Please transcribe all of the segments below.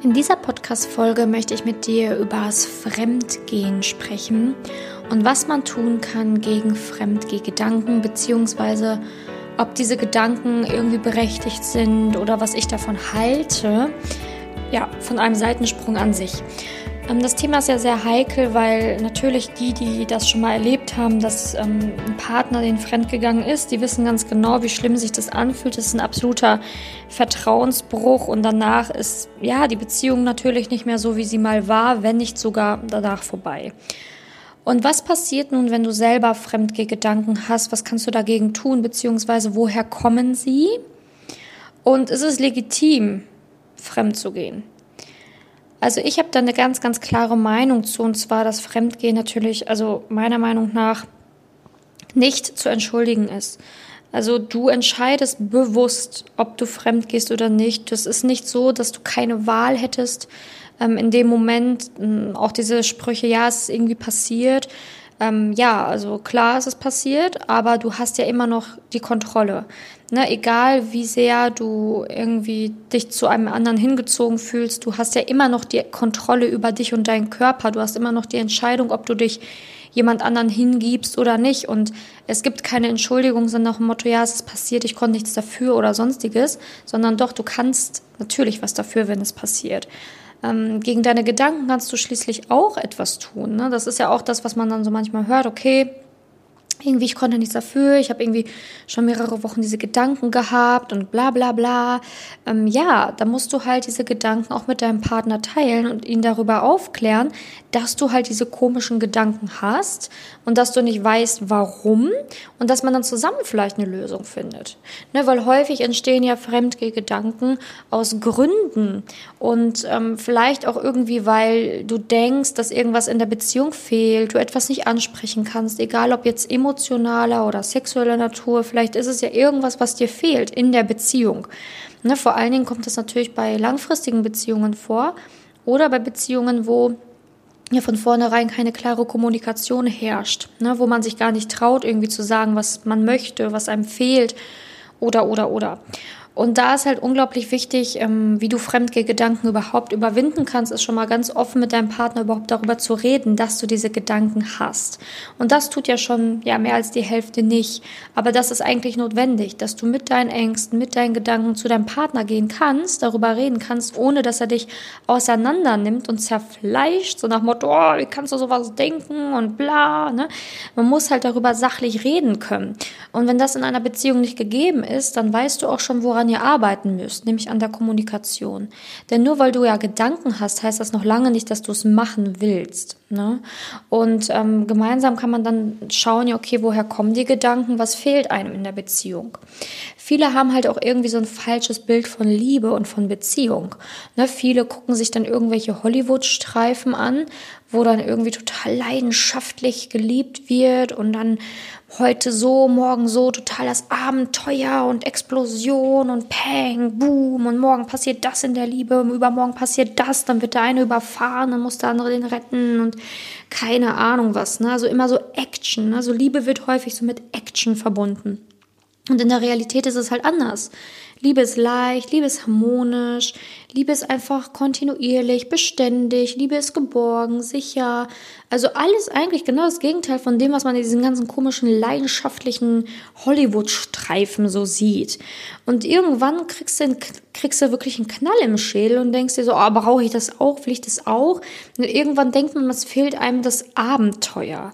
In dieser Podcast-Folge möchte ich mit dir über das Fremdgehen sprechen und was man tun kann gegen Fremdgehgedanken, beziehungsweise ob diese Gedanken irgendwie berechtigt sind oder was ich davon halte. Ja, von einem Seitensprung an sich. Ähm, das Thema ist ja sehr heikel, weil natürlich die, die das schon mal erlebt haben, dass ähm, ein Partner den fremdgegangen ist, die wissen ganz genau, wie schlimm sich das anfühlt. Das ist ein absoluter Vertrauensbruch und danach ist ja die Beziehung natürlich nicht mehr so, wie sie mal war, wenn nicht sogar danach vorbei. Und was passiert nun, wenn du selber Fremdgedanken hast? Was kannst du dagegen tun, beziehungsweise woher kommen sie? Und ist es legitim, fremd zu gehen? Also ich habe da eine ganz, ganz klare Meinung zu, und zwar, dass Fremdgehen natürlich, also meiner Meinung nach, nicht zu entschuldigen ist. Also du entscheidest bewusst, ob du fremd gehst oder nicht. Das ist nicht so, dass du keine Wahl hättest. Ähm, in dem Moment ähm, auch diese Sprüche, ja, es ist irgendwie passiert. Ähm, ja, also klar ist es passiert, aber du hast ja immer noch die Kontrolle. Ne, egal wie sehr du irgendwie dich zu einem anderen hingezogen fühlst, du hast ja immer noch die Kontrolle über dich und deinen Körper. Du hast immer noch die Entscheidung, ob du dich jemand anderen hingibst oder nicht. Und es gibt keine Entschuldigung, sondern nach dem Motto, ja, es ist passiert, ich konnte nichts dafür oder sonstiges, sondern doch, du kannst natürlich was dafür, wenn es passiert. Ähm, gegen deine Gedanken kannst du schließlich auch etwas tun. Ne? Das ist ja auch das, was man dann so manchmal hört, okay, irgendwie, ich konnte nichts dafür, ich habe irgendwie schon mehrere Wochen diese Gedanken gehabt und bla bla bla. Ähm, ja, da musst du halt diese Gedanken auch mit deinem Partner teilen und ihn darüber aufklären, dass du halt diese komischen Gedanken hast und dass du nicht weißt, warum und dass man dann zusammen vielleicht eine Lösung findet. Ne, weil häufig entstehen ja Fremdgedanken aus Gründen und ähm, vielleicht auch irgendwie, weil du denkst, dass irgendwas in der Beziehung fehlt, du etwas nicht ansprechen kannst, egal ob jetzt emotional emotionaler oder sexueller Natur. Vielleicht ist es ja irgendwas, was dir fehlt in der Beziehung. Ne, vor allen Dingen kommt das natürlich bei langfristigen Beziehungen vor oder bei Beziehungen, wo ja von vornherein keine klare Kommunikation herrscht, ne, wo man sich gar nicht traut, irgendwie zu sagen, was man möchte, was einem fehlt oder oder oder. Und da ist halt unglaublich wichtig, ähm, wie du Fremdgedanken überhaupt überwinden kannst, ist schon mal ganz offen mit deinem Partner überhaupt darüber zu reden, dass du diese Gedanken hast. Und das tut ja schon ja mehr als die Hälfte nicht. Aber das ist eigentlich notwendig, dass du mit deinen Ängsten, mit deinen Gedanken zu deinem Partner gehen kannst, darüber reden kannst, ohne dass er dich auseinander nimmt und zerfleischt, so nach Motto, oh, wie kannst du sowas denken und bla. Ne? Man muss halt darüber sachlich reden können. Und wenn das in einer Beziehung nicht gegeben ist, dann weißt du auch schon, woran woran ihr arbeiten müsst, nämlich an der Kommunikation. Denn nur weil du ja Gedanken hast, heißt das noch lange nicht, dass du es machen willst. Ne? Und ähm, gemeinsam kann man dann schauen, ja, okay, woher kommen die Gedanken, was fehlt einem in der Beziehung. Viele haben halt auch irgendwie so ein falsches Bild von Liebe und von Beziehung. Ne? Viele gucken sich dann irgendwelche Hollywood-Streifen an, wo dann irgendwie total leidenschaftlich geliebt wird und dann heute so, morgen so, total das Abenteuer und Explosion und Peng, Boom und morgen passiert das in der Liebe, übermorgen passiert das, dann wird der eine überfahren, dann muss der andere den retten und keine Ahnung was, ne? Also immer so Action, ne? Also Liebe wird häufig so mit Action verbunden. Und in der Realität ist es halt anders. Liebe ist leicht, Liebe ist harmonisch, Liebe ist einfach kontinuierlich, beständig, Liebe ist geborgen, sicher. Also alles eigentlich genau das Gegenteil von dem, was man in diesen ganzen komischen, leidenschaftlichen Hollywood-Streifen so sieht. Und irgendwann kriegst du, kriegst du wirklich einen Knall im Schädel und denkst dir so, oh, brauche ich das auch, will ich das auch? Und irgendwann denkt man, es fehlt einem das Abenteuer.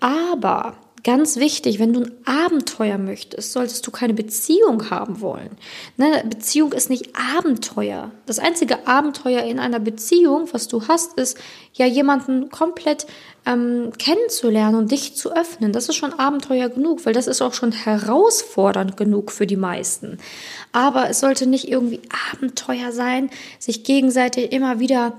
Aber Ganz wichtig, wenn du ein Abenteuer möchtest, solltest du keine Beziehung haben wollen. Ne, Beziehung ist nicht Abenteuer. Das einzige Abenteuer in einer Beziehung, was du hast, ist ja jemanden komplett ähm, kennenzulernen und dich zu öffnen. Das ist schon Abenteuer genug, weil das ist auch schon herausfordernd genug für die meisten. Aber es sollte nicht irgendwie Abenteuer sein, sich gegenseitig immer wieder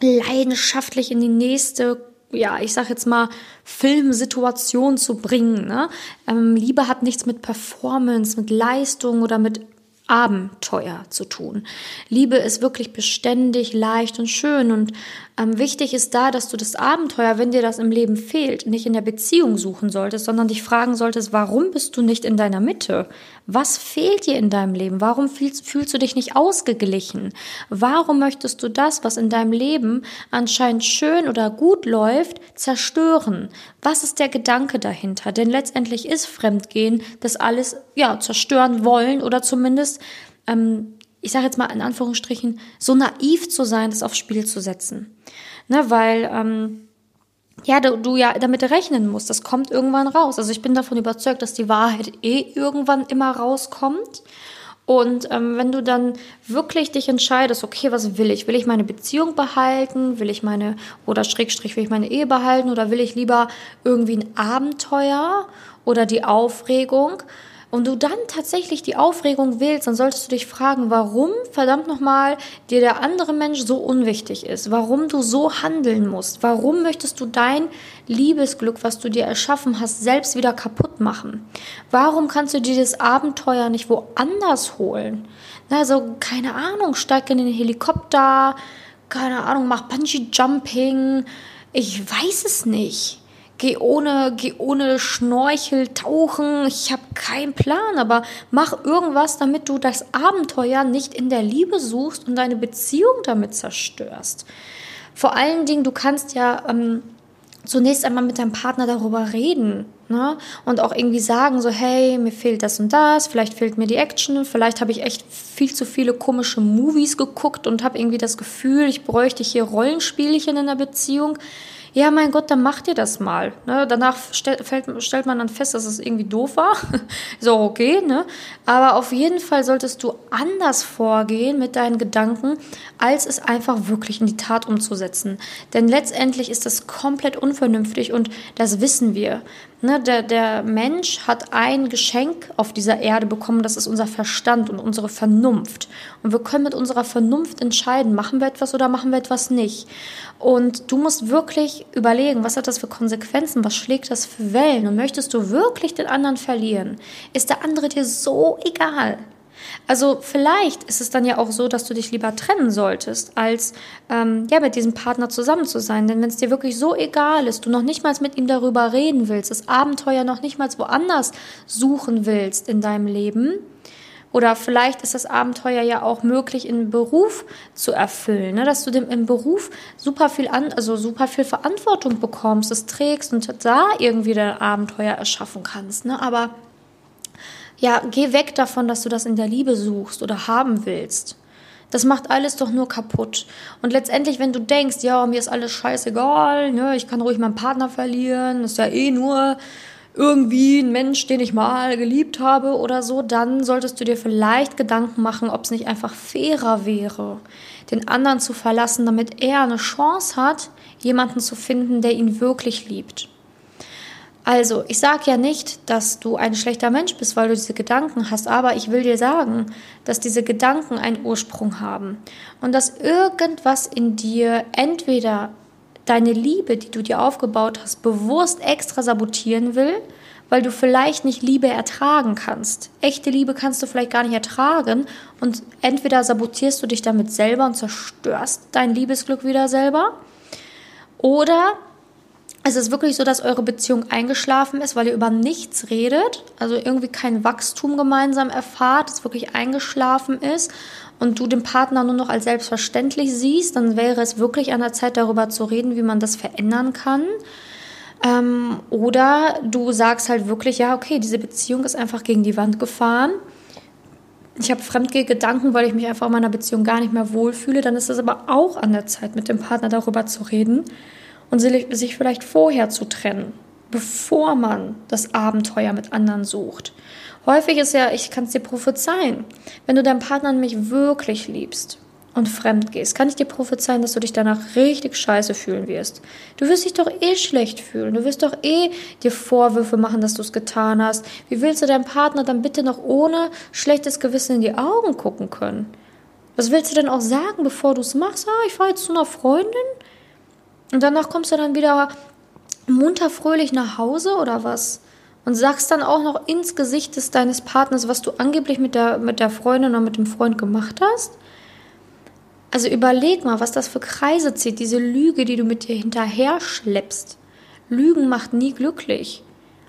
leidenschaftlich in die nächste ja, ich sag jetzt mal, Filmsituation zu bringen. Ne? Ähm, Liebe hat nichts mit Performance, mit Leistung oder mit Abenteuer zu tun. Liebe ist wirklich beständig, leicht und schön. Und ähm, wichtig ist da, dass du das Abenteuer, wenn dir das im Leben fehlt, nicht in der Beziehung suchen solltest, sondern dich fragen solltest, warum bist du nicht in deiner Mitte? Was fehlt dir in deinem Leben? Warum fühlst, fühlst du dich nicht ausgeglichen? Warum möchtest du das, was in deinem Leben anscheinend schön oder gut läuft, zerstören? Was ist der Gedanke dahinter? Denn letztendlich ist Fremdgehen das alles ja zerstören wollen oder zumindest ähm, ich sage jetzt mal in Anführungsstrichen, so naiv zu sein, das aufs Spiel zu setzen. Ne, weil ähm, ja, du, du ja damit rechnen musst, das kommt irgendwann raus. Also ich bin davon überzeugt, dass die Wahrheit eh irgendwann immer rauskommt. Und ähm, wenn du dann wirklich dich entscheidest, okay, was will ich? Will ich meine Beziehung behalten? Will ich meine, oder Schrägstrich, will ich meine Ehe behalten? Oder will ich lieber irgendwie ein Abenteuer oder die Aufregung? Und du dann tatsächlich die Aufregung wählst, dann solltest du dich fragen, warum verdammt nochmal dir der andere Mensch so unwichtig ist, warum du so handeln musst, warum möchtest du dein Liebesglück, was du dir erschaffen hast, selbst wieder kaputt machen? Warum kannst du dir das Abenteuer nicht woanders holen? Also, keine Ahnung, steig in den Helikopter, keine Ahnung, mach Bungee Jumping, ich weiß es nicht geh ohne, geh ohne Schnorchel tauchen, ich habe keinen Plan, aber mach irgendwas, damit du das Abenteuer nicht in der Liebe suchst und deine Beziehung damit zerstörst. Vor allen Dingen, du kannst ja ähm, zunächst einmal mit deinem Partner darüber reden. Ne? Und auch irgendwie sagen, so, hey, mir fehlt das und das, vielleicht fehlt mir die Action, vielleicht habe ich echt viel zu viele komische Movies geguckt und habe irgendwie das Gefühl, ich bräuchte hier Rollenspielchen in der Beziehung ja, mein Gott, dann macht ihr das mal. Ne? Danach stell, fällt, stellt man dann fest, dass es irgendwie doof war. so, okay, ne? Aber auf jeden Fall solltest du anders vorgehen mit deinen Gedanken, als es einfach wirklich in die Tat umzusetzen. Denn letztendlich ist das komplett unvernünftig und das wissen wir. Ne, der, der Mensch hat ein Geschenk auf dieser Erde bekommen, das ist unser Verstand und unsere Vernunft. Und wir können mit unserer Vernunft entscheiden, machen wir etwas oder machen wir etwas nicht. Und du musst überlegen, was hat das für Konsequenzen, was schlägt das für Wellen und möchtest du wirklich den anderen verlieren? Ist der andere dir so egal? Also vielleicht ist es dann ja auch so, dass du dich lieber trennen solltest, als ähm, ja mit diesem Partner zusammen zu sein. Denn wenn es dir wirklich so egal ist, du noch nicht mal mit ihm darüber reden willst, das Abenteuer noch nicht mal woanders suchen willst in deinem Leben, oder vielleicht ist das Abenteuer ja auch möglich im Beruf zu erfüllen, ne? dass du dem im Beruf super viel an, also super viel Verantwortung bekommst, es trägst und da irgendwie dein Abenteuer erschaffen kannst. Ne? Aber ja, geh weg davon, dass du das in der Liebe suchst oder haben willst. Das macht alles doch nur kaputt. Und letztendlich, wenn du denkst, ja, mir ist alles scheißegal, ne, ich kann ruhig meinen Partner verlieren, ist ja eh nur irgendwie ein Mensch, den ich mal geliebt habe oder so, dann solltest du dir vielleicht Gedanken machen, ob es nicht einfach fairer wäre, den anderen zu verlassen, damit er eine Chance hat, jemanden zu finden, der ihn wirklich liebt. Also, ich sage ja nicht, dass du ein schlechter Mensch bist, weil du diese Gedanken hast, aber ich will dir sagen, dass diese Gedanken einen Ursprung haben und dass irgendwas in dir entweder deine Liebe, die du dir aufgebaut hast, bewusst extra sabotieren will, weil du vielleicht nicht Liebe ertragen kannst. Echte Liebe kannst du vielleicht gar nicht ertragen und entweder sabotierst du dich damit selber und zerstörst dein Liebesglück wieder selber oder es ist wirklich so, dass eure Beziehung eingeschlafen ist, weil ihr über nichts redet, also irgendwie kein Wachstum gemeinsam erfahrt, es wirklich eingeschlafen ist und du den Partner nur noch als selbstverständlich siehst, dann wäre es wirklich an der Zeit, darüber zu reden, wie man das verändern kann. Ähm, oder du sagst halt wirklich, ja, okay, diese Beziehung ist einfach gegen die Wand gefahren. Ich habe Fremdgedanken, weil ich mich einfach in meiner Beziehung gar nicht mehr wohlfühle. Dann ist es aber auch an der Zeit, mit dem Partner darüber zu reden und sich vielleicht vorher zu trennen, bevor man das Abenteuer mit anderen sucht. Häufig ist ja, ich kann es dir prophezeien, wenn du deinen Partner nämlich wirklich liebst und fremd gehst, kann ich dir prophezeien, dass du dich danach richtig scheiße fühlen wirst. Du wirst dich doch eh schlecht fühlen. Du wirst doch eh dir Vorwürfe machen, dass du es getan hast. Wie willst du deinem Partner dann bitte noch ohne schlechtes Gewissen in die Augen gucken können? Was willst du denn auch sagen, bevor du es machst? Ah, ich fahre jetzt zu einer Freundin und danach kommst du dann wieder munter fröhlich nach Hause oder was? Und sagst dann auch noch ins Gesicht des deines Partners, was du angeblich mit der, mit der Freundin oder mit dem Freund gemacht hast? Also überleg mal, was das für Kreise zieht, diese Lüge, die du mit dir hinterher schleppst. Lügen macht nie glücklich.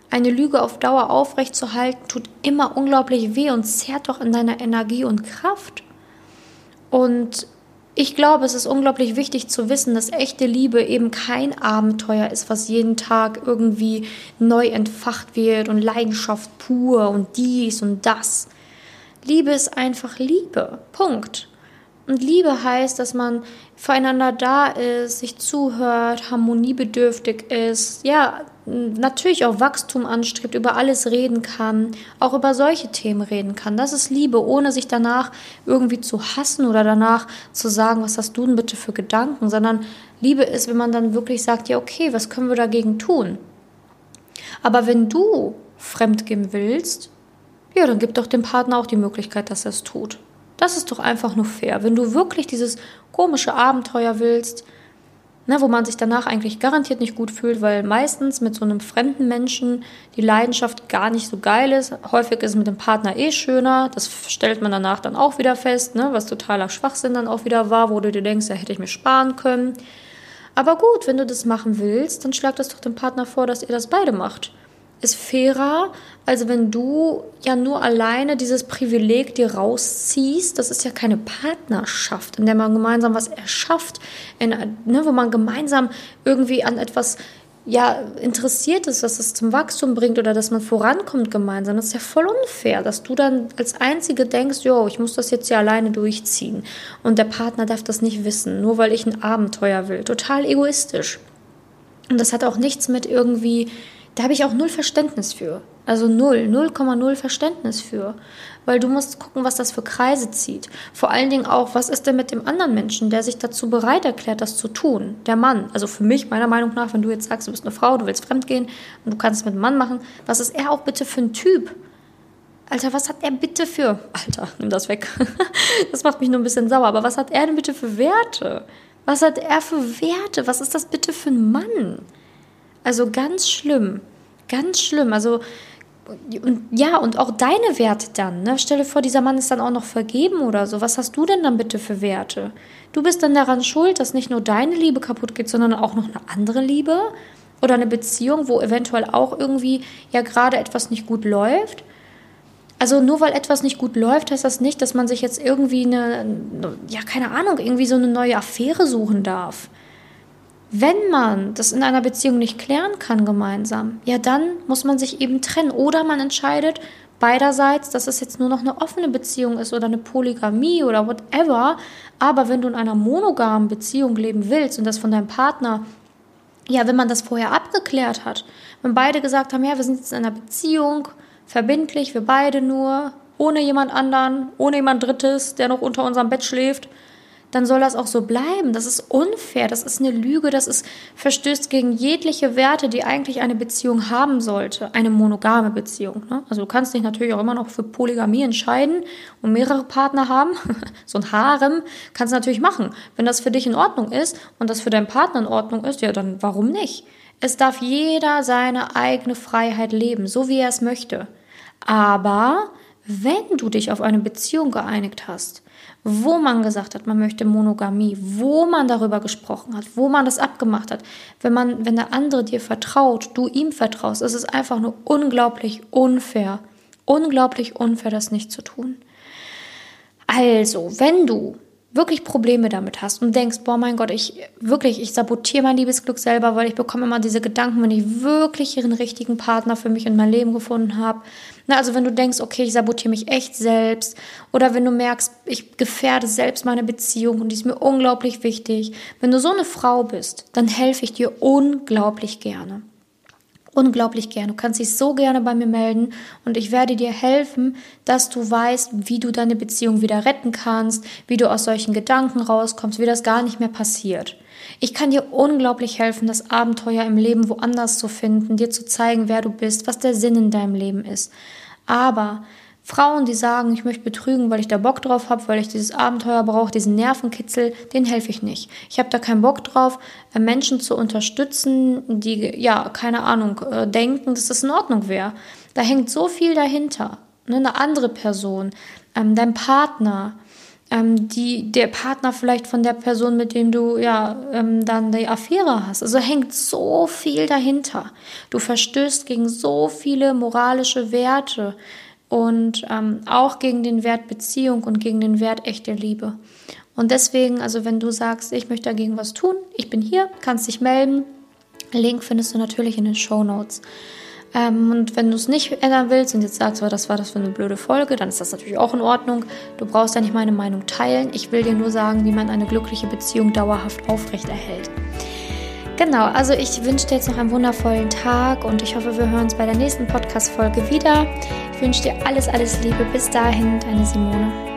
eine Lüge auf Dauer aufrechtzuerhalten, tut immer unglaublich weh und zehrt doch in deiner Energie und Kraft. Und ich glaube, es ist unglaublich wichtig zu wissen, dass echte Liebe eben kein Abenteuer ist, was jeden Tag irgendwie neu entfacht wird und Leidenschaft pur und dies und das. Liebe ist einfach Liebe. Punkt. Und Liebe heißt, dass man füreinander da ist, sich zuhört, harmoniebedürftig ist, ja, natürlich auch Wachstum anstrebt, über alles reden kann, auch über solche Themen reden kann. Das ist Liebe, ohne sich danach irgendwie zu hassen oder danach zu sagen, was hast du denn bitte für Gedanken, sondern Liebe ist, wenn man dann wirklich sagt, ja, okay, was können wir dagegen tun? Aber wenn du fremdgehen willst, ja, dann gib doch dem Partner auch die Möglichkeit, dass er es tut. Das ist doch einfach nur fair. Wenn du wirklich dieses komische Abenteuer willst, ne, wo man sich danach eigentlich garantiert nicht gut fühlt, weil meistens mit so einem fremden Menschen die Leidenschaft gar nicht so geil ist. Häufig ist es mit dem Partner eh schöner. Das stellt man danach dann auch wieder fest, ne, was totaler Schwachsinn dann auch wieder war, wo du dir denkst, ja, hätte ich mir sparen können. Aber gut, wenn du das machen willst, dann schlag das doch dem Partner vor, dass ihr das beide macht ist fairer, als wenn du ja nur alleine dieses Privileg dir rausziehst. Das ist ja keine Partnerschaft, in der man gemeinsam was erschafft, in, ne, wo man gemeinsam irgendwie an etwas ja, interessiert ist, dass es zum Wachstum bringt oder dass man vorankommt gemeinsam. Das ist ja voll unfair, dass du dann als Einzige denkst, jo, ich muss das jetzt ja alleine durchziehen. Und der Partner darf das nicht wissen, nur weil ich ein Abenteuer will. Total egoistisch. Und das hat auch nichts mit irgendwie da habe ich auch null Verständnis für. Also null, 0,0 Verständnis für. Weil du musst gucken, was das für Kreise zieht. Vor allen Dingen auch, was ist denn mit dem anderen Menschen, der sich dazu bereit erklärt, das zu tun? Der Mann. Also für mich, meiner Meinung nach, wenn du jetzt sagst, du bist eine Frau, du willst fremdgehen und du kannst es mit einem Mann machen, was ist er auch bitte für ein Typ? Alter, was hat er bitte für. Alter, nimm das weg. das macht mich nur ein bisschen sauer. Aber was hat er denn bitte für Werte? Was hat er für Werte? Was ist das bitte für ein Mann? Also ganz schlimm, ganz schlimm. Also und, ja, und auch deine Werte dann. Ne? Stell dir vor, dieser Mann ist dann auch noch vergeben oder so. Was hast du denn dann bitte für Werte? Du bist dann daran schuld, dass nicht nur deine Liebe kaputt geht, sondern auch noch eine andere Liebe oder eine Beziehung, wo eventuell auch irgendwie ja gerade etwas nicht gut läuft. Also nur weil etwas nicht gut läuft, heißt das nicht, dass man sich jetzt irgendwie eine, ja keine Ahnung, irgendwie so eine neue Affäre suchen darf. Wenn man das in einer Beziehung nicht klären kann gemeinsam, ja, dann muss man sich eben trennen. Oder man entscheidet beiderseits, dass es jetzt nur noch eine offene Beziehung ist oder eine Polygamie oder whatever. Aber wenn du in einer monogamen Beziehung leben willst und das von deinem Partner, ja, wenn man das vorher abgeklärt hat, wenn beide gesagt haben, ja, wir sind jetzt in einer Beziehung, verbindlich, wir beide nur, ohne jemand anderen, ohne jemand Drittes, der noch unter unserem Bett schläft, dann soll das auch so bleiben. Das ist unfair, das ist eine Lüge, das ist verstößt gegen jegliche Werte, die eigentlich eine Beziehung haben sollte, eine monogame Beziehung. Ne? Also du kannst dich natürlich auch immer noch für Polygamie entscheiden und mehrere Partner haben. so ein Harem kannst du natürlich machen. Wenn das für dich in Ordnung ist und das für deinen Partner in Ordnung ist, ja, dann warum nicht? Es darf jeder seine eigene Freiheit leben, so wie er es möchte. Aber wenn du dich auf eine Beziehung geeinigt hast, wo man gesagt hat, man möchte Monogamie, wo man darüber gesprochen hat, wo man das abgemacht hat. Wenn man, wenn der andere dir vertraut, du ihm vertraust, ist es einfach nur unglaublich unfair, unglaublich unfair, das nicht zu tun. Also, wenn du wirklich Probleme damit hast und denkst, boah, mein Gott, ich wirklich, ich sabotiere mein Liebesglück selber, weil ich bekomme immer diese Gedanken, wenn ich wirklich ihren richtigen Partner für mich in mein Leben gefunden habe. Na, also wenn du denkst, okay, ich sabotiere mich echt selbst oder wenn du merkst, ich gefährde selbst meine Beziehung und die ist mir unglaublich wichtig. Wenn du so eine Frau bist, dann helfe ich dir unglaublich gerne unglaublich gern. Du kannst dich so gerne bei mir melden und ich werde dir helfen, dass du weißt, wie du deine Beziehung wieder retten kannst, wie du aus solchen Gedanken rauskommst, wie das gar nicht mehr passiert. Ich kann dir unglaublich helfen, das Abenteuer im Leben woanders zu finden, dir zu zeigen, wer du bist, was der Sinn in deinem Leben ist. Aber Frauen, die sagen, ich möchte betrügen, weil ich da Bock drauf habe, weil ich dieses Abenteuer brauche, diesen Nervenkitzel, den helfe ich nicht. Ich habe da keinen Bock drauf, äh, Menschen zu unterstützen, die, ja, keine Ahnung, äh, denken, dass das in Ordnung wäre. Da hängt so viel dahinter. Ne? Eine andere Person, ähm, dein Partner, ähm, die, der Partner vielleicht von der Person, mit dem du ja ähm, dann die Affäre hast. Also hängt so viel dahinter. Du verstößt gegen so viele moralische Werte und ähm, auch gegen den Wert Beziehung und gegen den Wert echte Liebe. Und deswegen, also wenn du sagst, ich möchte dagegen was tun, ich bin hier, kannst dich melden. Link findest du natürlich in den Show Notes. Ähm, und wenn du es nicht ändern willst und jetzt sagst, oh, das war das für eine blöde Folge, dann ist das natürlich auch in Ordnung. Du brauchst ja nicht meine Meinung teilen. Ich will dir nur sagen, wie man eine glückliche Beziehung dauerhaft aufrechterhält. Genau, also ich wünsche dir jetzt noch einen wundervollen Tag und ich hoffe, wir hören uns bei der nächsten Podcast-Folge wieder. Ich wünsche dir alles, alles Liebe. Bis dahin, deine Simone.